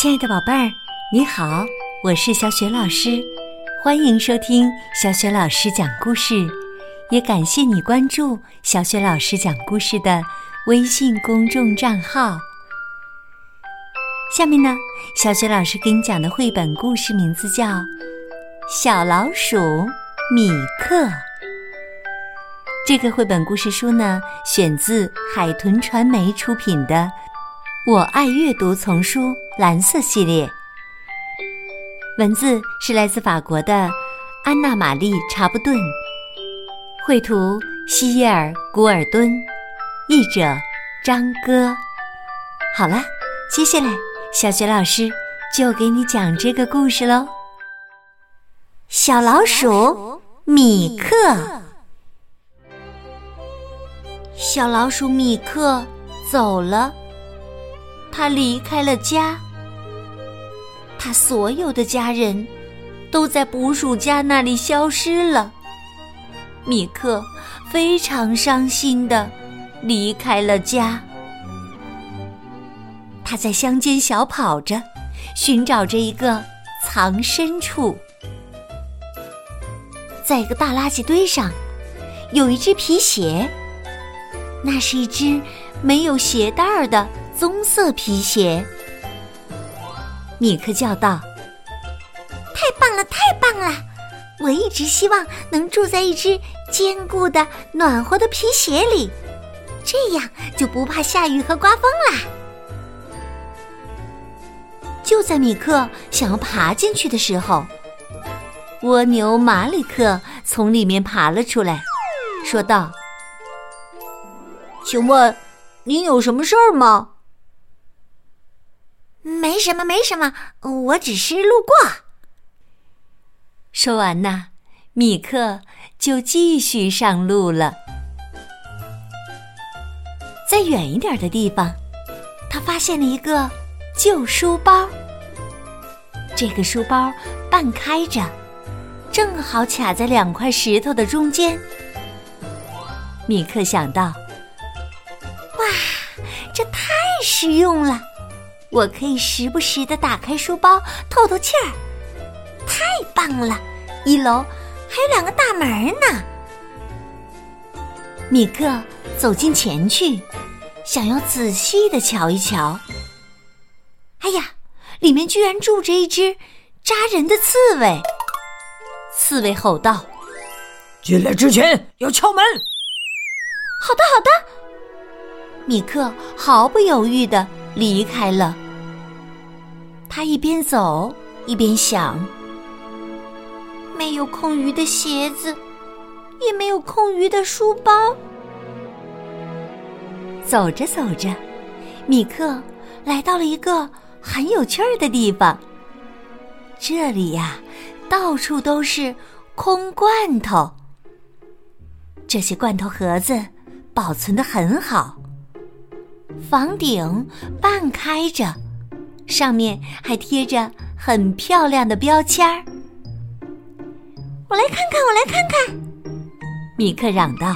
亲爱的宝贝儿，你好，我是小雪老师，欢迎收听小雪老师讲故事，也感谢你关注小雪老师讲故事的微信公众账号。下面呢，小雪老师给你讲的绘本故事名字叫《小老鼠米克》。这个绘本故事书呢，选自海豚传媒出品的《我爱阅读》丛书蓝色系列。文字是来自法国的安娜·玛丽·查布顿，绘图希耶尔·古尔敦，译者张歌。好了，接下来小雪老师就给你讲这个故事喽。小老鼠米克。小老鼠米克走了，他离开了家。他所有的家人都在捕鼠夹那里消失了。米克非常伤心的离开了家。他在乡间小跑着，寻找着一个藏身处。在一个大垃圾堆上，有一只皮鞋。那是一只没有鞋带儿的棕色皮鞋。米克叫道：“太棒了，太棒了！我一直希望能住在一只坚固的、暖和的皮鞋里，这样就不怕下雨和刮风啦。”就在米克想要爬进去的时候，蜗牛马里克从里面爬了出来，说道。请问，您有什么事儿吗？没什么，没什么，我只是路过。说完呐，米克就继续上路了。在远一点的地方，他发现了一个旧书包。这个书包半开着，正好卡在两块石头的中间。米克想到。哇这太实用了，我可以时不时的打开书包透透气儿，太棒了！一楼还有两个大门呢。米克走近前去，想要仔细的瞧一瞧。哎呀，里面居然住着一只扎人的刺猬！刺猬吼道：“进来之前要敲门。”好的，好的。米克毫不犹豫的离开了。他一边走一边想：没有空余的鞋子，也没有空余的书包。走着走着，米克来到了一个很有趣儿的地方。这里呀，到处都是空罐头。这些罐头盒子保存的很好。房顶半开着，上面还贴着很漂亮的标签儿。我来看看，我来看看！米克嚷道。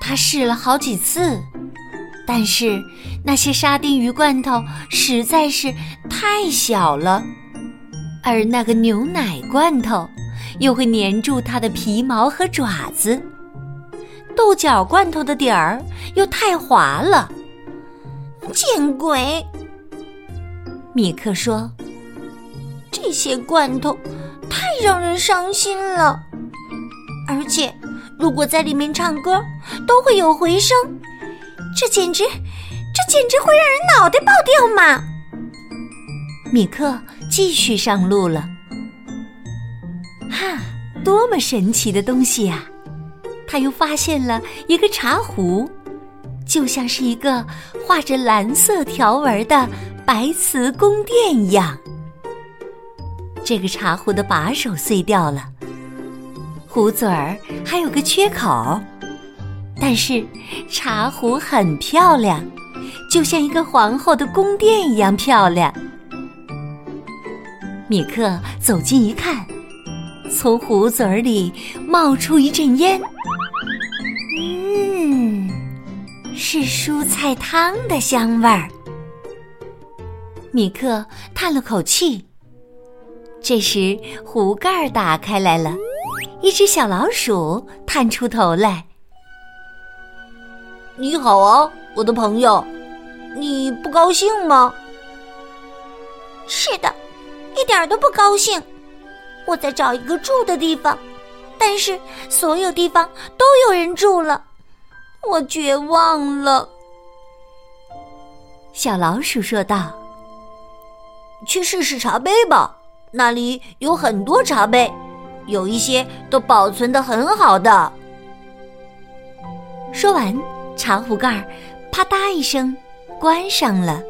他试了好几次，但是那些沙丁鱼罐头实在是太小了，而那个牛奶罐头又会粘住它的皮毛和爪子。豆角罐头的底儿又太滑了，见鬼！米克说：“这些罐头太让人伤心了，而且如果在里面唱歌，都会有回声，这简直，这简直会让人脑袋爆掉嘛！”米克继续上路了。哈，多么神奇的东西呀！他又发现了一个茶壶，就像是一个画着蓝色条纹的白瓷宫殿一样。这个茶壶的把手碎掉了，壶嘴儿还有个缺口，但是茶壶很漂亮，就像一个皇后的宫殿一样漂亮。米克走近一看，从壶嘴儿里冒出一阵烟。是蔬菜汤的香味儿。米克叹了口气。这时，壶盖打开来了，一只小老鼠探出头来。“你好啊，我的朋友，你不高兴吗？”“是的，一点都不高兴。我在找一个住的地方，但是所有地方都有人住了，我绝望了。”小老鼠说道。“去试试茶杯吧。”那里有很多茶杯，有一些都保存的很好的。说完，茶壶盖啪嗒一声关上了，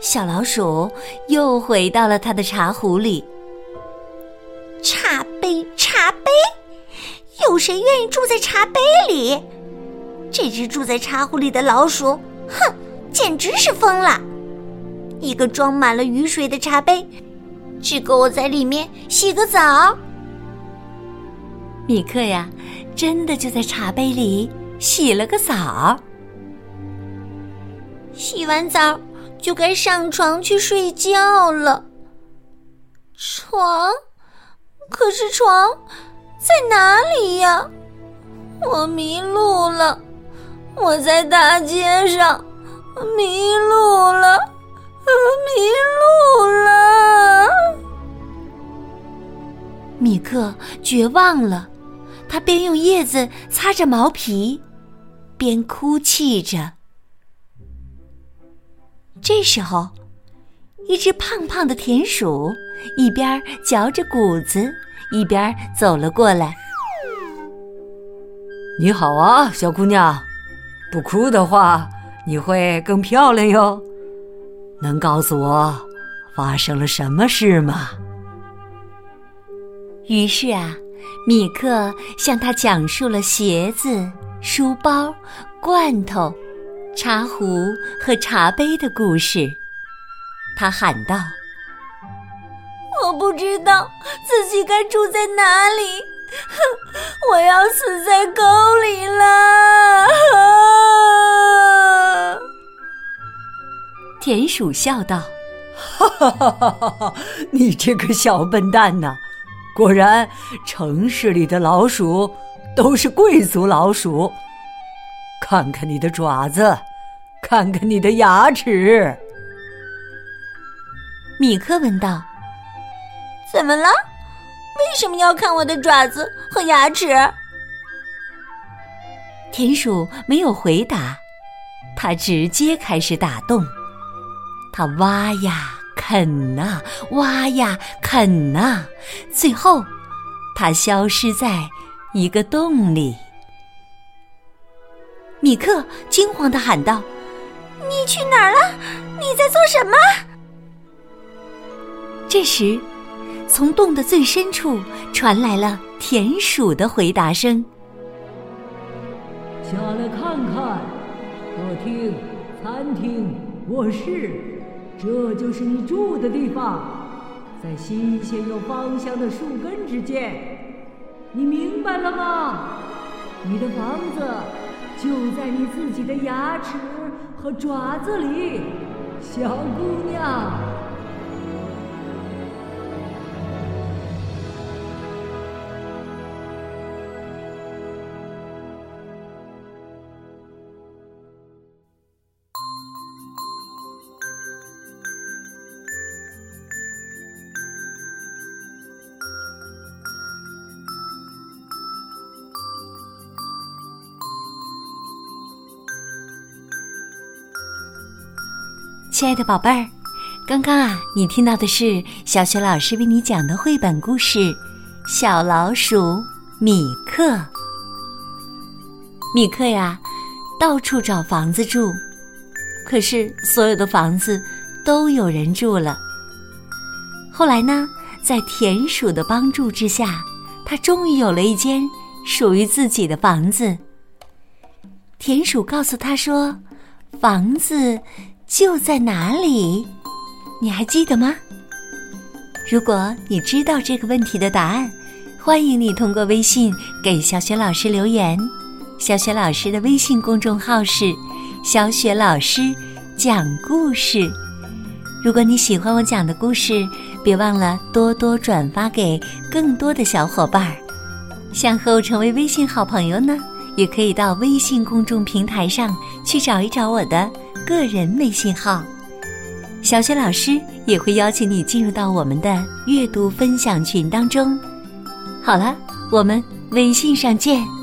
小老鼠又回到了它的茶壶里。茶杯，茶杯，有谁愿意住在茶杯里？这只住在茶壶里的老鼠，哼，简直是疯了！一个装满了雨水的茶杯。只够我在里面洗个澡。米克呀，真的就在茶杯里洗了个澡。洗完澡就该上床去睡觉了。床，可是床在哪里呀？我迷路了，我在大街上迷路了，迷路了。米克绝望了，他边用叶子擦着毛皮，边哭泣着。这时候，一只胖胖的田鼠一边嚼着谷子，一边走了过来。“你好啊，小姑娘，不哭的话，你会更漂亮哟。能告诉我发生了什么事吗？”于是啊，米克向他讲述了鞋子、书包、罐头、茶壶和茶杯的故事。他喊道：“我不知道自己该住在哪里，我要死在沟里了！” 田鼠笑道：“哈哈哈哈哈！你这个小笨蛋呐！”果然，城市里的老鼠都是贵族老鼠。看看你的爪子，看看你的牙齿。米克问道：“怎么了？为什么要看我的爪子和牙齿？”田鼠没有回答，它直接开始打洞。它挖呀。啃呐，挖呀，啃呐，最后，它消失在一个洞里。米克惊慌的喊道：“你去哪儿了？你在做什么？”这时，从洞的最深处传来了田鼠的回答声：“下来看看，客厅、餐厅、卧室。”这就是你住的地方，在新鲜又芳香的树根之间，你明白了吗？你的房子就在你自己的牙齿和爪子里，小姑娘。亲爱的宝贝儿，刚刚啊，你听到的是小雪老师为你讲的绘本故事《小老鼠米克》。米克呀，到处找房子住，可是所有的房子都有人住了。后来呢，在田鼠的帮助之下，他终于有了一间属于自己的房子。田鼠告诉他说：“房子。”就在哪里？你还记得吗？如果你知道这个问题的答案，欢迎你通过微信给小雪老师留言。小雪老师的微信公众号是“小雪老师讲故事”。如果你喜欢我讲的故事，别忘了多多转发给更多的小伙伴儿。想和我成为微信好朋友呢，也可以到微信公众平台上去找一找我的个人微信号。小雪老师也会邀请你进入到我们的阅读分享群当中。好了，我们微信上见。